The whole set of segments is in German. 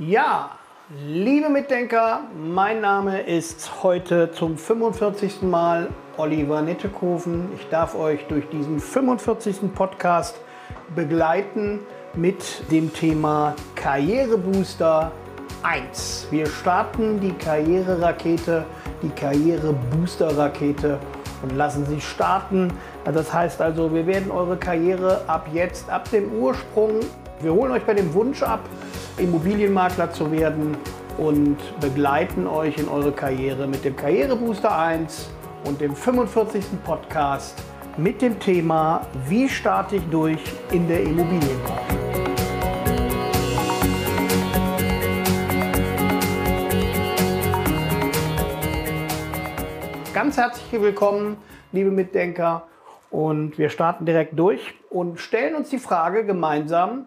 Ja, liebe Mitdenker, mein Name ist heute zum 45. Mal Oliver Nettekoven. Ich darf euch durch diesen 45. Podcast begleiten mit dem Thema Karrierebooster 1. Wir starten die Karriererakete, die Karrierebooster-Rakete und lassen sie starten. Das heißt also, wir werden eure Karriere ab jetzt, ab dem Ursprung, wir holen euch bei dem Wunsch ab, Immobilienmakler zu werden und begleiten euch in eure Karriere mit dem Karrierebooster 1 und dem 45. Podcast mit dem Thema, wie starte ich durch in der Immobilienbranche. Ganz herzlich willkommen, liebe Mitdenker. Und wir starten direkt durch und stellen uns die Frage gemeinsam,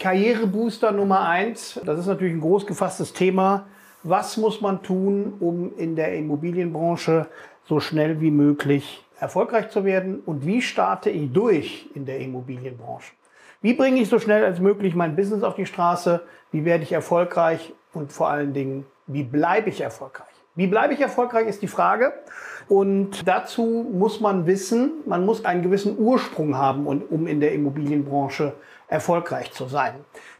Karrierebooster Nummer eins, das ist natürlich ein groß gefasstes Thema. Was muss man tun, um in der Immobilienbranche so schnell wie möglich erfolgreich zu werden? Und wie starte ich durch in der Immobilienbranche? Wie bringe ich so schnell als möglich mein Business auf die Straße? Wie werde ich erfolgreich? Und vor allen Dingen, wie bleibe ich erfolgreich? Wie bleibe ich erfolgreich ist die Frage. Und dazu muss man wissen, man muss einen gewissen Ursprung haben, um in der Immobilienbranche erfolgreich zu sein.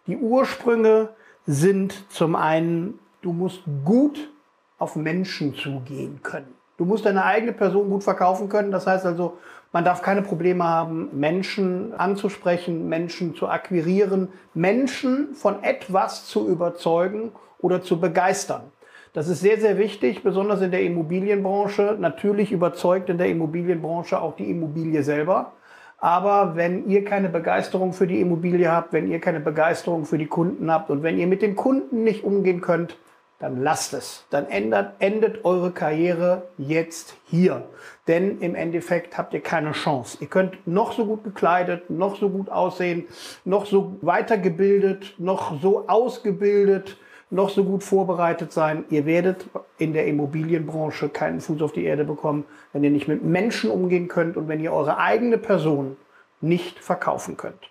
Die Ursprünge sind zum einen, du musst gut auf Menschen zugehen können. Du musst deine eigene Person gut verkaufen können. Das heißt also, man darf keine Probleme haben, Menschen anzusprechen, Menschen zu akquirieren, Menschen von etwas zu überzeugen oder zu begeistern. Das ist sehr, sehr wichtig, besonders in der Immobilienbranche. Natürlich überzeugt in der Immobilienbranche auch die Immobilie selber. Aber wenn ihr keine Begeisterung für die Immobilie habt, wenn ihr keine Begeisterung für die Kunden habt und wenn ihr mit den Kunden nicht umgehen könnt, dann lasst es. Dann ändert, endet eure Karriere jetzt hier. Denn im Endeffekt habt ihr keine Chance. Ihr könnt noch so gut gekleidet, noch so gut aussehen, noch so weitergebildet, noch so ausgebildet, noch so gut vorbereitet sein. Ihr werdet in der Immobilienbranche keinen Fuß auf die Erde bekommen, wenn ihr nicht mit Menschen umgehen könnt und wenn ihr eure eigene Person nicht verkaufen könnt.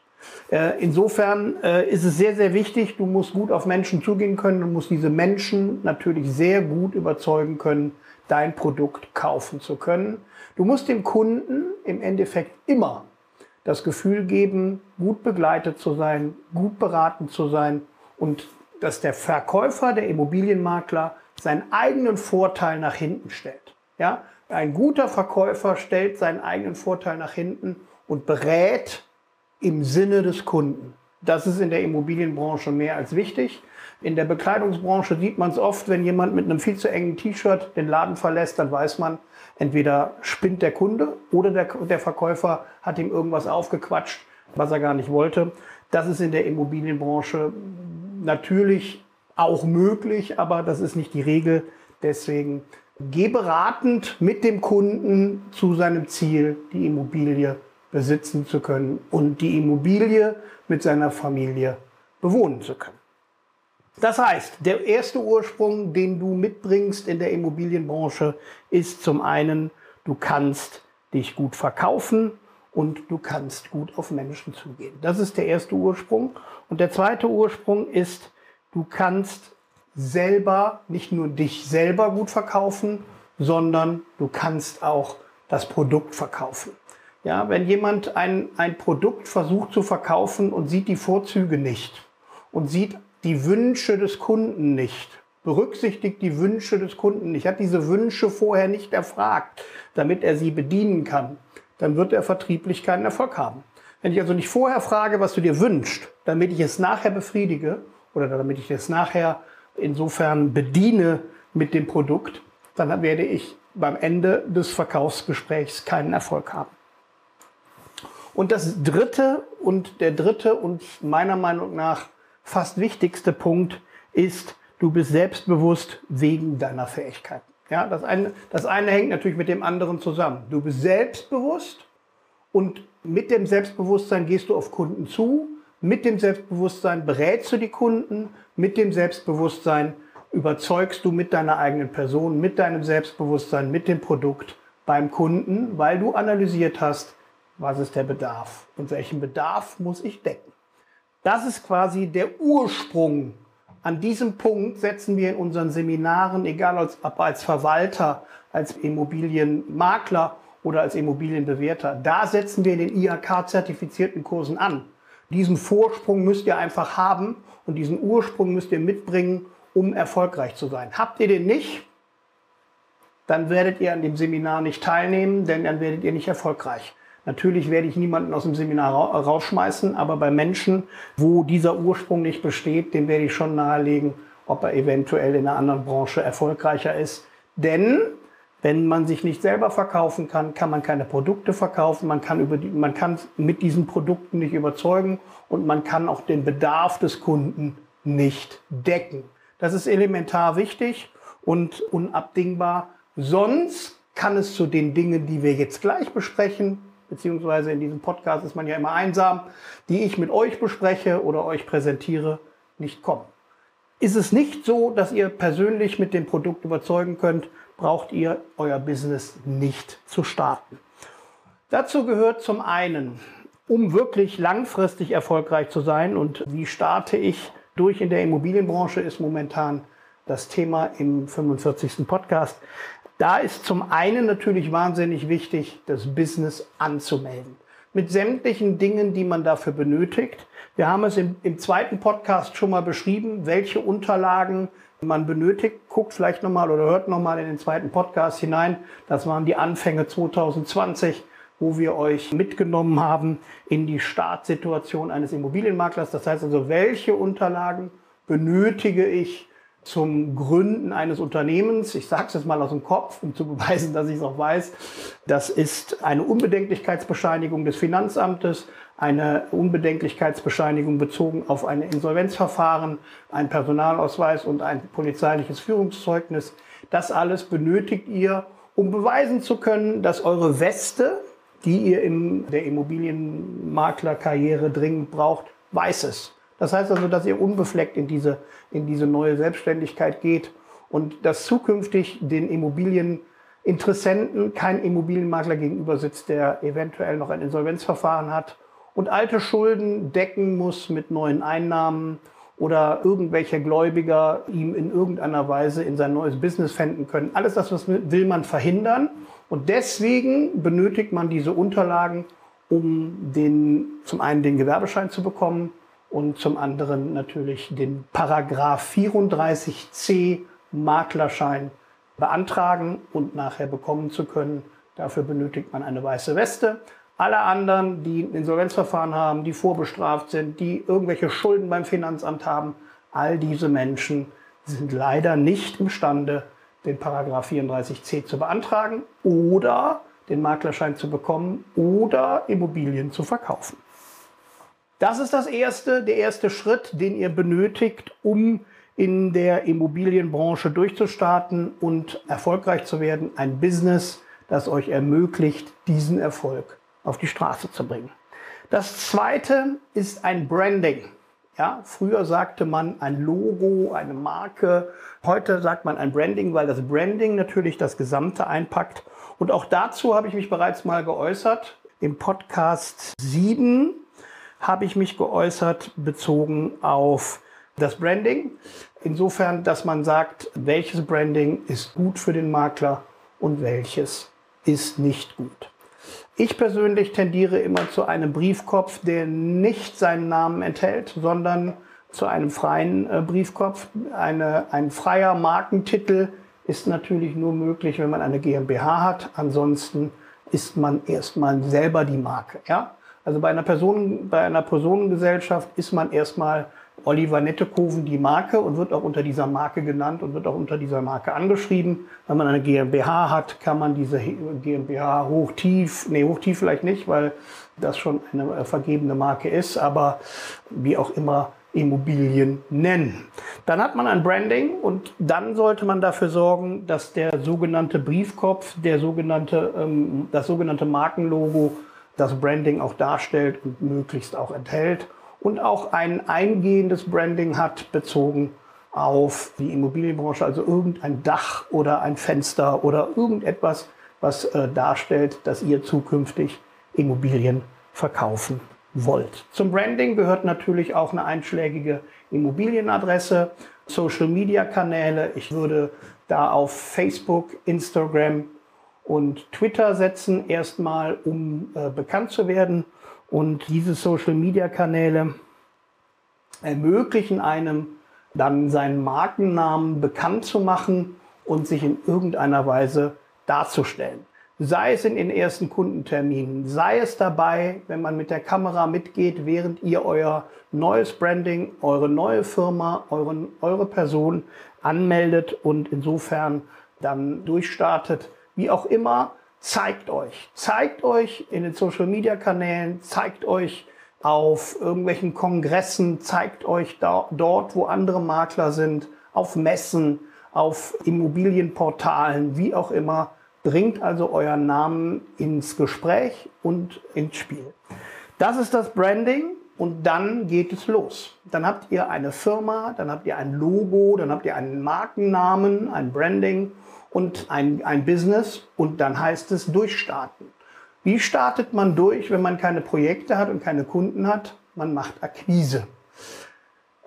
Äh, insofern äh, ist es sehr, sehr wichtig, du musst gut auf Menschen zugehen können und musst diese Menschen natürlich sehr gut überzeugen können, dein Produkt kaufen zu können. Du musst dem Kunden im Endeffekt immer das Gefühl geben, gut begleitet zu sein, gut beraten zu sein und dass der Verkäufer, der Immobilienmakler, seinen eigenen Vorteil nach hinten stellt. Ja? Ein guter Verkäufer stellt seinen eigenen Vorteil nach hinten und berät im Sinne des Kunden. Das ist in der Immobilienbranche mehr als wichtig. In der Bekleidungsbranche sieht man es oft, wenn jemand mit einem viel zu engen T-Shirt den Laden verlässt, dann weiß man, entweder spinnt der Kunde oder der, der Verkäufer hat ihm irgendwas aufgequatscht, was er gar nicht wollte. Das ist in der Immobilienbranche natürlich auch möglich, aber das ist nicht die Regel. Deswegen geh beratend mit dem Kunden zu seinem Ziel, die Immobilie besitzen zu können und die Immobilie mit seiner Familie bewohnen zu können. Das heißt, der erste Ursprung, den du mitbringst in der Immobilienbranche, ist zum einen, du kannst dich gut verkaufen und du kannst gut auf Menschen zugehen. Das ist der erste Ursprung. Und der zweite Ursprung ist, du kannst selber nicht nur dich selber gut verkaufen, sondern du kannst auch das Produkt verkaufen. Ja, wenn jemand ein, ein Produkt versucht zu verkaufen und sieht die Vorzüge nicht und sieht die Wünsche des Kunden nicht, berücksichtigt die Wünsche des Kunden nicht, hat diese Wünsche vorher nicht erfragt, damit er sie bedienen kann, dann wird er vertrieblich keinen Erfolg haben. Wenn ich also nicht vorher frage, was du dir wünschst, damit ich es nachher befriedige oder damit ich es nachher insofern bediene mit dem Produkt, dann werde ich beim Ende des Verkaufsgesprächs keinen Erfolg haben. Und das dritte und der dritte und meiner Meinung nach fast wichtigste Punkt ist, du bist selbstbewusst wegen deiner Fähigkeiten. Ja, das eine, das eine hängt natürlich mit dem anderen zusammen. Du bist selbstbewusst und mit dem Selbstbewusstsein gehst du auf Kunden zu. Mit dem Selbstbewusstsein berätst du die Kunden. Mit dem Selbstbewusstsein überzeugst du mit deiner eigenen Person, mit deinem Selbstbewusstsein, mit dem Produkt beim Kunden, weil du analysiert hast, was ist der Bedarf und welchen Bedarf muss ich decken. Das ist quasi der Ursprung An diesem Punkt setzen wir in unseren Seminaren, egal ob als Verwalter, als Immobilienmakler oder als Immobilienbewerter, da setzen wir in den IHK-zertifizierten Kursen an. Diesen Vorsprung müsst ihr einfach haben und diesen Ursprung müsst ihr mitbringen, um erfolgreich zu sein. Habt ihr den nicht, dann werdet ihr an dem Seminar nicht teilnehmen, denn dann werdet ihr nicht erfolgreich. Natürlich werde ich niemanden aus dem Seminar rausschmeißen, aber bei Menschen, wo dieser Ursprung nicht besteht, dem werde ich schon nahelegen, ob er eventuell in einer anderen Branche erfolgreicher ist. Denn wenn man sich nicht selber verkaufen kann, kann man keine Produkte verkaufen, man kann, über die, man kann mit diesen Produkten nicht überzeugen und man kann auch den Bedarf des Kunden nicht decken. Das ist elementar wichtig und unabdingbar. Sonst kann es zu den Dingen, die wir jetzt gleich besprechen, beziehungsweise in diesem Podcast ist man ja immer einsam, die ich mit euch bespreche oder euch präsentiere, nicht kommen. Ist es nicht so, dass ihr persönlich mit dem Produkt überzeugen könnt, braucht ihr euer Business nicht zu starten. Dazu gehört zum einen, um wirklich langfristig erfolgreich zu sein und wie starte ich durch in der Immobilienbranche ist momentan das Thema im 45. Podcast. Da ist zum einen natürlich wahnsinnig wichtig, das Business anzumelden. Mit sämtlichen Dingen, die man dafür benötigt. Wir haben es im, im zweiten Podcast schon mal beschrieben, welche Unterlagen man benötigt. Guckt vielleicht nochmal oder hört nochmal in den zweiten Podcast hinein. Das waren die Anfänge 2020 wo wir euch mitgenommen haben in die Startsituation eines Immobilienmaklers. Das heißt also, welche Unterlagen benötige ich zum Gründen eines Unternehmens. Ich sage es jetzt mal aus dem Kopf, um zu beweisen, dass ich es auch weiß. Das ist eine Unbedenklichkeitsbescheinigung des Finanzamtes, eine Unbedenklichkeitsbescheinigung bezogen auf ein Insolvenzverfahren, ein Personalausweis und ein polizeiliches Führungszeugnis. Das alles benötigt ihr, um beweisen zu können, dass eure Weste, die ihr in der Immobilienmaklerkarriere dringend braucht, weiß es. Das heißt also, dass ihr unbefleckt in diese, in diese neue Selbstständigkeit geht und dass zukünftig den Immobilieninteressenten kein Immobilienmakler gegenüber sitzt, der eventuell noch ein Insolvenzverfahren hat und alte Schulden decken muss mit neuen Einnahmen oder irgendwelche Gläubiger ihm in irgendeiner Weise in sein neues Business fänden können. Alles das was will man verhindern und deswegen benötigt man diese Unterlagen, um den, zum einen den Gewerbeschein zu bekommen und zum anderen natürlich den Paragraph 34c Maklerschein beantragen und nachher bekommen zu können. Dafür benötigt man eine weiße Weste. Alle anderen, die ein Insolvenzverfahren haben, die vorbestraft sind, die irgendwelche Schulden beim Finanzamt haben, all diese Menschen sind leider nicht imstande, den Paragraph 34c zu beantragen oder den Maklerschein zu bekommen oder Immobilien zu verkaufen. Das ist das erste, der erste Schritt, den ihr benötigt, um in der Immobilienbranche durchzustarten und erfolgreich zu werden. Ein Business, das euch ermöglicht, diesen Erfolg auf die Straße zu bringen. Das zweite ist ein Branding. Ja, früher sagte man ein Logo, eine Marke. Heute sagt man ein Branding, weil das Branding natürlich das Gesamte einpackt. Und auch dazu habe ich mich bereits mal geäußert. Im Podcast 7 habe ich mich geäußert bezogen auf das Branding. Insofern, dass man sagt, welches Branding ist gut für den Makler und welches ist nicht gut. Ich persönlich tendiere immer zu einem Briefkopf, der nicht seinen Namen enthält, sondern zu einem freien äh, Briefkopf. Eine, ein freier Markentitel ist natürlich nur möglich, wenn man eine GmbH hat. Ansonsten ist man erstmal selber die Marke. Ja? Also bei einer, Person, bei einer Personengesellschaft ist man erstmal Oliver Nettekoven die Marke und wird auch unter dieser Marke genannt und wird auch unter dieser Marke angeschrieben. Wenn man eine GmbH hat, kann man diese GmbH hochtief, nee, hochtief vielleicht nicht, weil das schon eine äh, vergebene Marke ist, aber wie auch immer Immobilien nennen. Dann hat man ein Branding und dann sollte man dafür sorgen, dass der sogenannte Briefkopf, der sogenannte, ähm, das sogenannte Markenlogo das Branding auch darstellt und möglichst auch enthält und auch ein eingehendes Branding hat bezogen auf die Immobilienbranche, also irgendein Dach oder ein Fenster oder irgendetwas, was äh, darstellt, dass ihr zukünftig Immobilien verkaufen wollt. Zum Branding gehört natürlich auch eine einschlägige Immobilienadresse Social-Media-Kanäle. Ich würde da auf Facebook, Instagram und Twitter setzen, erstmal, um äh, bekannt zu werden. Und diese Social-Media-Kanäle ermöglichen einem dann seinen Markennamen bekannt zu machen und sich in irgendeiner Weise darzustellen. Sei es in den ersten Kundenterminen, sei es dabei, wenn man mit der Kamera mitgeht, während ihr euer neues Branding, eure neue Firma, euren, eure Person anmeldet und insofern dann durchstartet. Wie auch immer, zeigt euch. Zeigt euch in den Social-Media-Kanälen, zeigt euch auf irgendwelchen Kongressen, zeigt euch da, dort, wo andere Makler sind, auf Messen, auf Immobilienportalen, wie auch immer Bringt also euren Namen ins Gespräch und ins Spiel. Das ist das Branding und dann geht es los. Dann habt ihr eine Firma, dann habt ihr ein Logo, dann habt ihr einen Markennamen, ein Branding und ein, ein Business und dann heißt es durchstarten. Wie startet man durch, wenn man keine Projekte hat und keine Kunden hat? Man macht Akquise.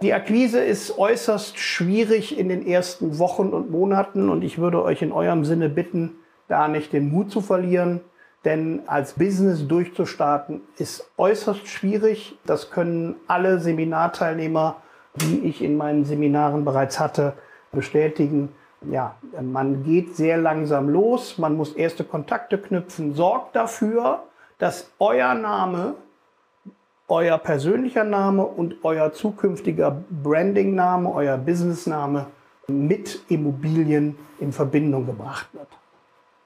Die Akquise ist äußerst schwierig in den ersten Wochen und Monaten und ich würde euch in eurem Sinne bitten, da nicht den Mut zu verlieren, denn als Business durchzustarten ist äußerst schwierig. Das können alle Seminarteilnehmer, die ich in meinen Seminaren bereits hatte, bestätigen. Ja, man geht sehr langsam los, man muss erste Kontakte knüpfen. Sorgt dafür, dass euer Name, euer persönlicher Name und euer zukünftiger Brandingname, euer Businessname mit Immobilien in Verbindung gebracht wird.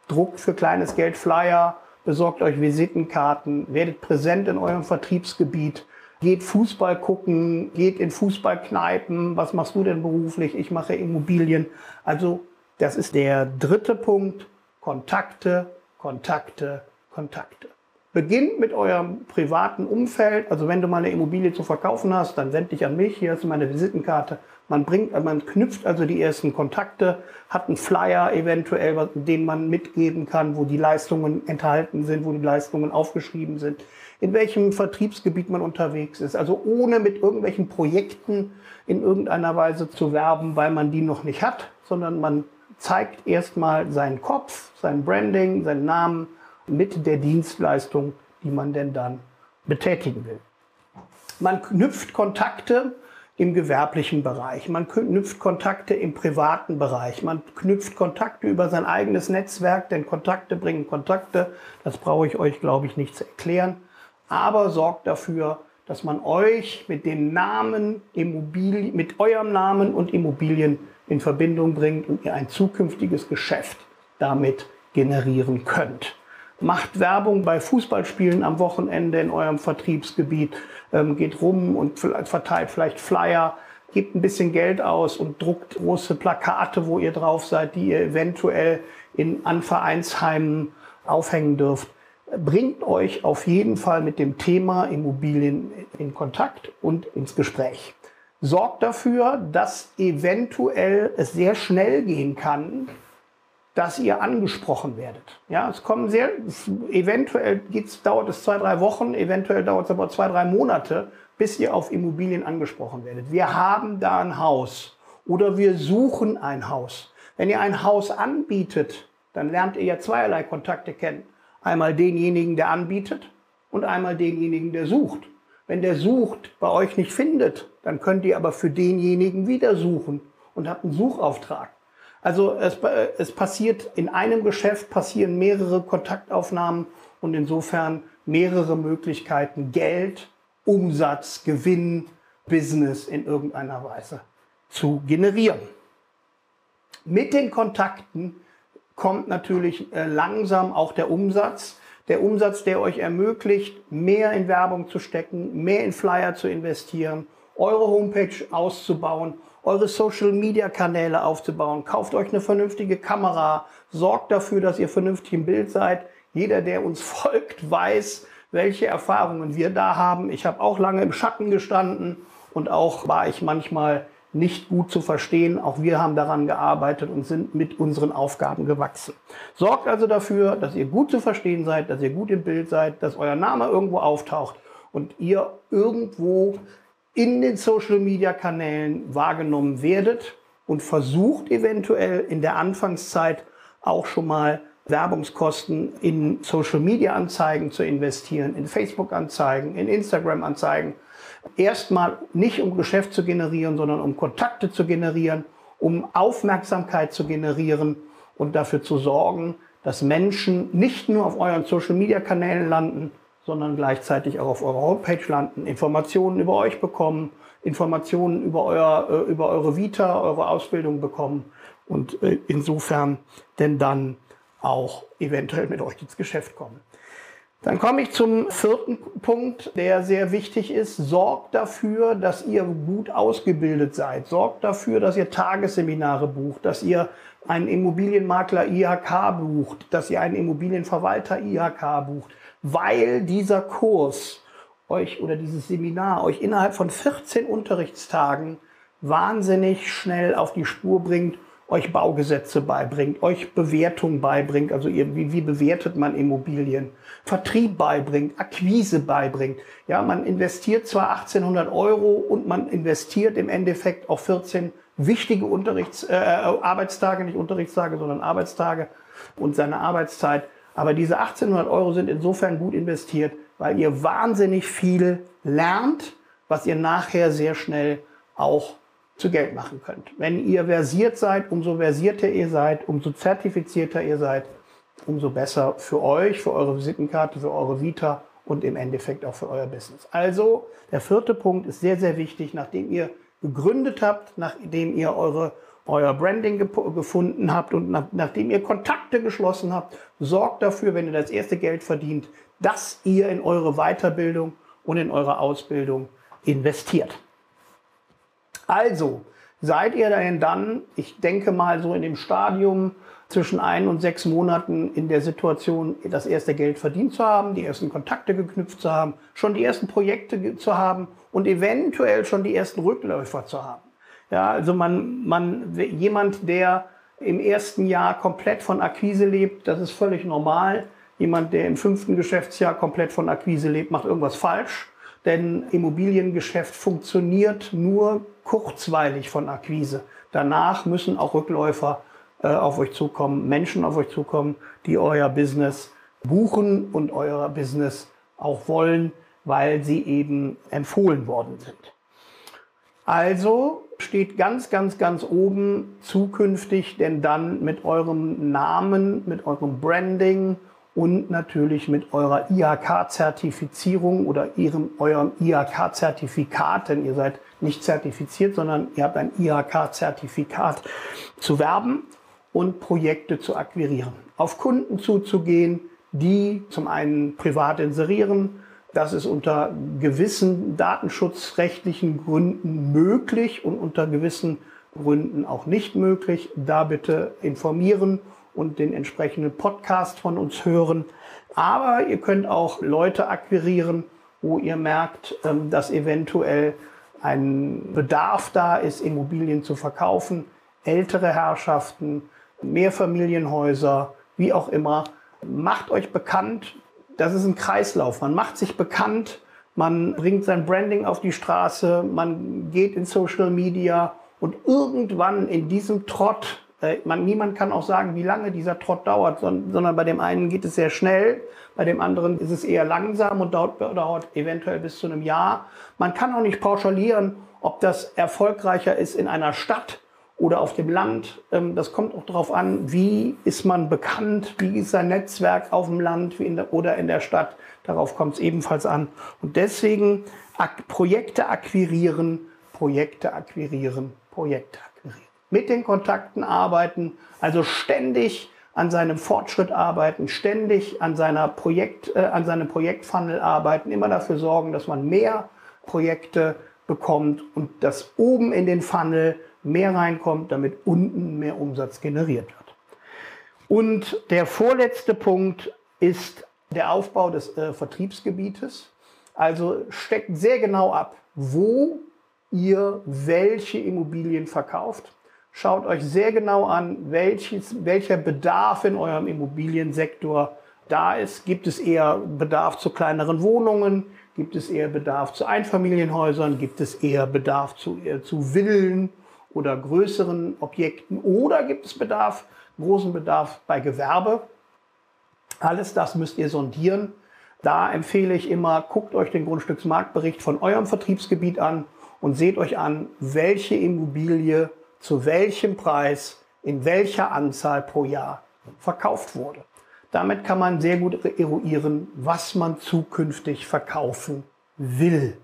Druckt für kleines Geld Flyer, besorgt euch Visitenkarten, werdet präsent in eurem Vertriebsgebiet, geht Fußball gucken, geht in Fußballkneipen. Was machst du denn beruflich? Ich mache Immobilien. Also das ist der dritte Punkt. Kontakte, Kontakte, Kontakte. Beginnt mit eurem privaten Umfeld. Also wenn du mal eine Immobilie zu verkaufen hast, dann wend dich an mich. Hier ist meine Visitenkarte. Man bringt, man knüpft also die ersten Kontakte, hat einen Flyer eventuell, den man mitgeben kann, wo die Leistungen enthalten sind, wo die Leistungen aufgeschrieben sind, in welchem Vertriebsgebiet man unterwegs ist. Also ohne mit irgendwelchen Projekten in irgendeiner Weise zu werben, weil man die noch nicht hat, sondern man zeigt erstmal seinen Kopf, sein Branding, seinen Namen, mit der Dienstleistung, die man denn dann betätigen will. Man knüpft Kontakte im gewerblichen Bereich, man knüpft Kontakte im privaten Bereich, man knüpft Kontakte über sein eigenes Netzwerk, denn Kontakte bringen Kontakte, das brauche ich euch, glaube ich, nicht zu erklären, aber sorgt dafür, dass man euch mit dem Namen Immobilien, mit eurem Namen und Immobilien in Verbindung bringt und ihr ein zukünftiges Geschäft damit generieren könnt. Macht Werbung bei Fußballspielen am Wochenende in eurem Vertriebsgebiet, ähm, geht rum und verteilt vielleicht Flyer, gebt ein bisschen Geld aus und druckt große Plakate, wo ihr drauf seid, die ihr eventuell in, an Vereinsheimen aufhängen dürft. Bringt euch auf jeden Fall mit dem Thema Immobilien in Kontakt und ins Gespräch. Sorgt dafür, dass eventuell es sehr schnell gehen kann, dass ihr angesprochen werdet. Ja, es kommen sehr, eventuell geht's, dauert es zwei, drei Wochen, eventuell dauert es aber zwei, drei Monate, bis ihr auf Immobilien angesprochen werdet. Wir haben da ein Haus oder wir suchen ein Haus. Wenn ihr ein Haus anbietet, dann lernt ihr ja zweierlei Kontakte kennen. Einmal denjenigen, der anbietet und einmal denjenigen, der sucht. Wenn der sucht, bei euch nicht findet, dann könnt ihr aber für denjenigen wieder suchen und habt einen Suchauftrag. Also es, es passiert in einem Geschäft passieren mehrere Kontaktaufnahmen und insofern mehrere Möglichkeiten, Geld, Umsatz, Gewinn, Business in irgendeiner Weise zu generieren. Mit den Kontakten kommt natürlich äh, langsam auch der Umsatz. Der Umsatz, der euch ermöglicht, mehr in Werbung zu stecken, mehr in Flyer zu investieren, eure Homepage auszubauen eure Social-Media-Kanäle aufzubauen. Kauft euch eine vernünftige Kamera. Sorgt dafür, dass ihr vernünftig im Bild seid. Jeder, der uns folgt, weiß, welche Erfahrungen wir da haben. Ich habe auch lange im Schatten gestanden und auch war ich manchmal nicht gut zu verstehen. Auch wir haben daran gearbeitet und sind mit unseren Aufgaben gewachsen. Sorgt also dafür, dass ihr gut zu verstehen seid, dass ihr gut im Bild seid, dass euer Name irgendwo auftaucht und ihr irgendwo in den Social-Media-Kanälen wahrgenommen werdet und versucht eventuell in der Anfangszeit auch schon mal Werbungskosten in Social-Media-Anzeigen zu investieren, in Facebook-Anzeigen, in Instagram-Anzeigen. Erstmal nicht um Geschäft zu generieren, sondern um Kontakte zu generieren, um Aufmerksamkeit zu generieren und dafür zu sorgen, dass Menschen nicht nur auf euren Social-Media-Kanälen landen, sondern gleichzeitig auch auf eurer Homepage landen, Informationen über euch bekommen, Informationen über, euer, äh, über eure Vita, eure Ausbildung bekommen und äh, insofern denn dann auch eventuell mit euch ins Geschäft kommen. Dann komme ich zum vierten Punkt, der sehr wichtig ist. Sorgt dafür, dass ihr gut ausgebildet seid. Sorgt dafür, dass ihr Tagesseminare bucht, dass ihr einen Immobilienmakler IHK bucht, dass ihr einen Immobilienverwalter IHK bucht, weil dieser Kurs euch oder dieses Seminar euch innerhalb von 14 Unterrichtstagen wahnsinnig schnell auf die Spur bringt euch Baugesetze beibringt, euch Bewertung beibringt, also ihr, wie, wie bewertet man Immobilien, Vertrieb beibringt, Akquise beibringt. Ja, man investiert zwar 1800 Euro und man investiert im Endeffekt auch 14 wichtige Unterrichts, äh, Arbeitstage, nicht Unterrichtstage, sondern Arbeitstage und seine Arbeitszeit. Aber diese 1800 Euro sind insofern gut investiert, weil ihr wahnsinnig viel lernt, was ihr nachher sehr schnell auch zu Geld machen könnt. Wenn ihr versiert seid, umso versierter ihr seid, umso zertifizierter ihr seid, umso besser für euch, für eure Visitenkarte, für eure Vita und im Endeffekt auch für euer Business. Also der vierte Punkt ist sehr, sehr wichtig, nachdem ihr gegründet habt, nachdem ihr eure, euer Branding ge gefunden habt und nach, nachdem ihr Kontakte geschlossen habt, sorgt dafür, wenn ihr das erste Geld verdient, dass ihr in eure Weiterbildung und in eure Ausbildung investiert. Also, seid ihr denn dann, ich denke mal so in dem Stadium zwischen ein und sechs Monaten in der Situation, das erste Geld verdient zu haben, die ersten Kontakte geknüpft zu haben, schon die ersten Projekte zu haben und eventuell schon die ersten Rückläufer zu haben. Ja, also man, man, jemand, der im ersten Jahr komplett von Akquise lebt, das ist völlig normal. Jemand, der im fünften Geschäftsjahr komplett von Akquise lebt, macht irgendwas falsch. Denn Immobiliengeschäft funktioniert nur kurzweilig von Akquise. Danach müssen auch Rückläufer äh, auf euch zukommen, Menschen auf euch zukommen, die euer Business buchen und euer Business auch wollen, weil sie eben empfohlen worden sind. Also steht ganz, ganz, ganz oben zukünftig denn dann mit eurem Namen, mit eurem Branding und natürlich mit eurer IHK-Zertifizierung oder ihrem, eurem IHK-Zertifikat, denn ihr seid nicht zertifiziert, sondern ihr habt ein IHK-Zertifikat zu werben und Projekte zu akquirieren. Auf Kunden zuzugehen, die zum einen privat inserieren, das ist unter gewissen datenschutzrechtlichen Gründen möglich und unter gewissen Gründen auch nicht möglich. Da bitte informieren und den entsprechenden Podcast von uns hören. Aber ihr könnt auch Leute akquirieren, wo ihr merkt, ähm, dass eventuell ein Bedarf da ist, Immobilien zu verkaufen. Ältere Herrschaften, Mehrfamilienhäuser, wie auch immer. Macht euch bekannt. Das ist ein Kreislauf. Man macht sich bekannt, man bringt sein Branding auf die Straße, man geht in Social Media und irgendwann in diesem Trott äh, man, niemand kann auch sagen, wie lange dieser Trott dauert, sondern bei dem einen geht es sehr schnell, bei dem anderen ist es eher langsam und dauert, dauert eventuell bis zu einem Jahr. Man kann auch nicht pauschalieren, ob das erfolgreicher ist in einer Stadt oder auf dem Land. Ähm, das kommt auch darauf an, wie ist man bekannt, wie ist sein Netzwerk auf dem Land in der, oder in der Stadt. Darauf kommt es ebenfalls an. Und deswegen Projekte akquirieren, Projekte akquirieren, Projekte akquirieren mit den Kontakten arbeiten, also ständig an seinem Fortschritt arbeiten, ständig an seiner Projekt, äh, an seinem Projektfunnel arbeiten, immer dafür sorgen, dass man mehr Projekte bekommt und dass oben in den Funnel mehr reinkommt, damit unten mehr Umsatz generiert wird. Und der vorletzte Punkt ist der Aufbau des äh, Vertriebsgebietes. Also steckt sehr genau ab, wo ihr welche Immobilien verkauft. Schaut euch sehr genau an, welches, welcher Bedarf in eurem Immobiliensektor da ist. Gibt es eher Bedarf zu kleineren Wohnungen? Gibt es eher Bedarf zu Einfamilienhäusern? Gibt es eher Bedarf zu, eher zu Villen oder größeren Objekten? Oder gibt es Bedarf, großen Bedarf bei Gewerbe? Alles das müsst ihr sondieren. Da empfehle ich immer, guckt euch den Grundstücksmarktbericht von eurem Vertriebsgebiet an und seht euch an, welche Immobilie zu welchem Preis in welcher Anzahl pro Jahr verkauft wurde. Damit kann man sehr gut eruieren, was man zukünftig verkaufen will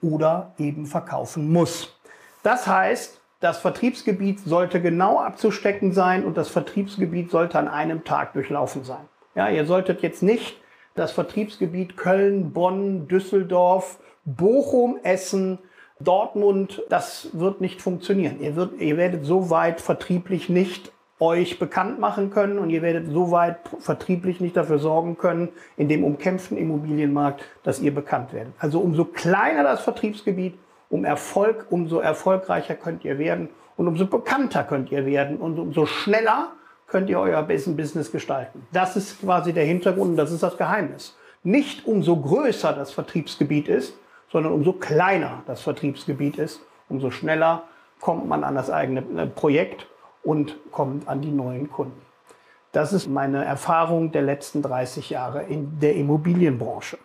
oder eben verkaufen muss. Das heißt, das Vertriebsgebiet sollte genau abzustecken sein und das Vertriebsgebiet sollte an einem Tag durchlaufen sein. Ja, ihr solltet jetzt nicht das Vertriebsgebiet Köln, Bonn, Düsseldorf, Bochum, Essen, Dortmund, das wird nicht funktionieren. Ihr, wird, ihr werdet so weit vertrieblich nicht euch bekannt machen können und ihr werdet so weit vertrieblich nicht dafür sorgen können, in dem umkämpften Immobilienmarkt, dass ihr bekannt werdet. Also umso kleiner das Vertriebsgebiet, um Erfolg, umso erfolgreicher könnt ihr werden und umso bekannter könnt ihr werden und umso schneller könnt ihr euer Business gestalten. Das ist quasi der Hintergrund und das ist das Geheimnis. Nicht umso größer das Vertriebsgebiet ist, sondern umso kleiner das Vertriebsgebiet ist, umso schneller kommt man an das eigene äh, Projekt und kommt an die neuen Kunden. Das ist meine Erfahrung der letzten 30 Jahre in der Immobilienbranche.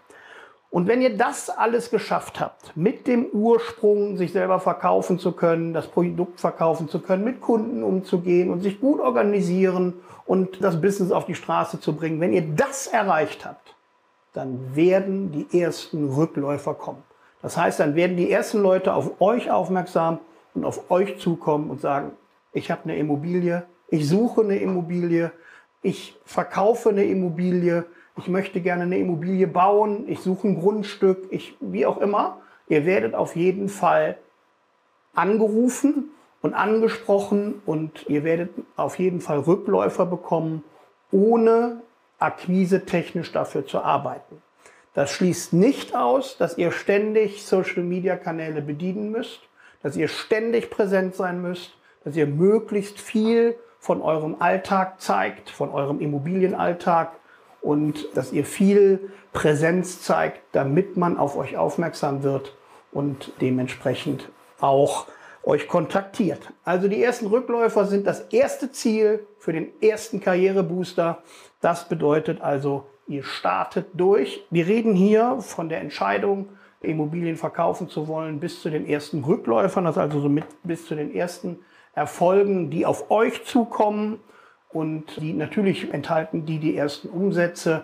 Und wenn ihr das alles geschafft habt, mit dem Ursprung sich selber verkaufen zu können, das Produkt verkaufen zu können, mit Kunden umzugehen und sich gut organisieren und das Business auf die Straße zu bringen, wenn ihr das erreicht habt, dann werden die ersten Rückläufer kommen. Das heißt, dann werden die ersten Leute auf euch aufmerksam und auf euch zukommen und sagen, ich habe eine Immobilie, ich suche eine Immobilie, ich verkaufe eine Immobilie, ich möchte gerne eine Immobilie bauen, ich suche ein Grundstück, ich, wie auch immer. Ihr werdet auf jeden Fall angerufen und angesprochen und ihr werdet auf jeden Fall Rückläufer bekommen, ohne akquise-technisch dafür zu arbeiten. Das schließt nicht aus, dass ihr ständig Social-Media-Kanäle bedienen müsst, dass ihr ständig präsent sein müsst, dass ihr möglichst viel von eurem Alltag zeigt, von eurem Immobilienalltag und dass ihr viel Präsenz zeigt, damit man auf euch aufmerksam wird und dementsprechend auch euch kontaktiert. Also die ersten Rückläufer sind das erste Ziel für den ersten Karrierebooster. Das bedeutet also Ihr startet durch. Wir reden hier von der Entscheidung, Immobilien verkaufen zu wollen, bis zu den ersten Rückläufern, das also so mit, bis zu den ersten Erfolgen, die auf euch zukommen und die natürlich enthalten die die ersten Umsätze,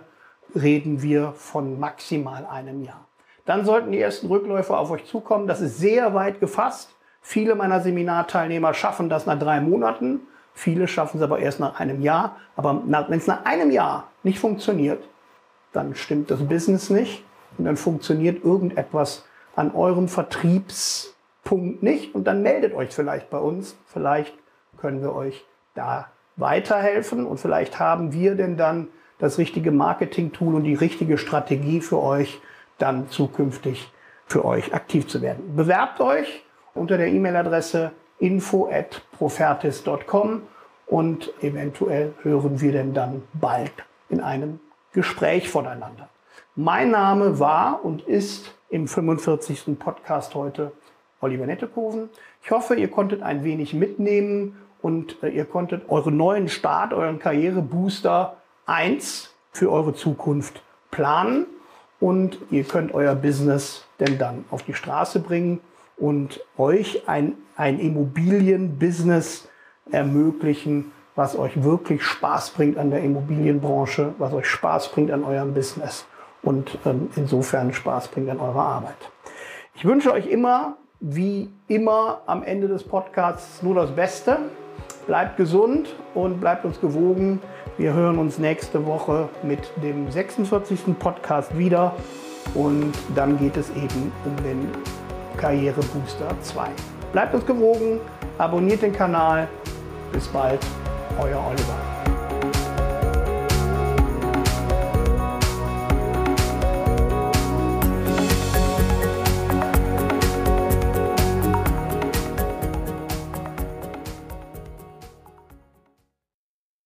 reden wir von maximal einem Jahr. Dann sollten die ersten Rückläufer auf euch zukommen. Das ist sehr weit gefasst. Viele meiner Seminarteilnehmer schaffen das nach drei Monaten. Viele schaffen es aber erst nach einem Jahr. Aber wenn es nach einem Jahr nicht funktioniert, dann stimmt das Business nicht und dann funktioniert irgendetwas an eurem Vertriebspunkt nicht und dann meldet euch vielleicht bei uns. Vielleicht können wir euch da weiterhelfen und vielleicht haben wir denn dann das richtige Marketing-Tool und die richtige Strategie für euch, dann zukünftig für euch aktiv zu werden. Bewerbt euch unter der E-Mail-Adresse info at profertis.com und eventuell hören wir denn dann bald in einem Gespräch voneinander. Mein Name war und ist im 45. Podcast heute Oliver Nettekoven. Ich hoffe, ihr konntet ein wenig mitnehmen und äh, ihr konntet euren neuen Start, euren Karrierebooster 1 für eure Zukunft planen und ihr könnt euer Business denn dann auf die Straße bringen und euch ein, ein Immobilienbusiness ermöglichen, was euch wirklich Spaß bringt an der Immobilienbranche, was euch Spaß bringt an eurem Business und ähm, insofern Spaß bringt an eurer Arbeit. Ich wünsche euch immer, wie immer am Ende des Podcasts, nur das Beste. Bleibt gesund und bleibt uns gewogen. Wir hören uns nächste Woche mit dem 46. Podcast wieder und dann geht es eben um den Karrierebooster 2. Bleibt uns gewogen, abonniert den Kanal. Bis bald euer Oliver.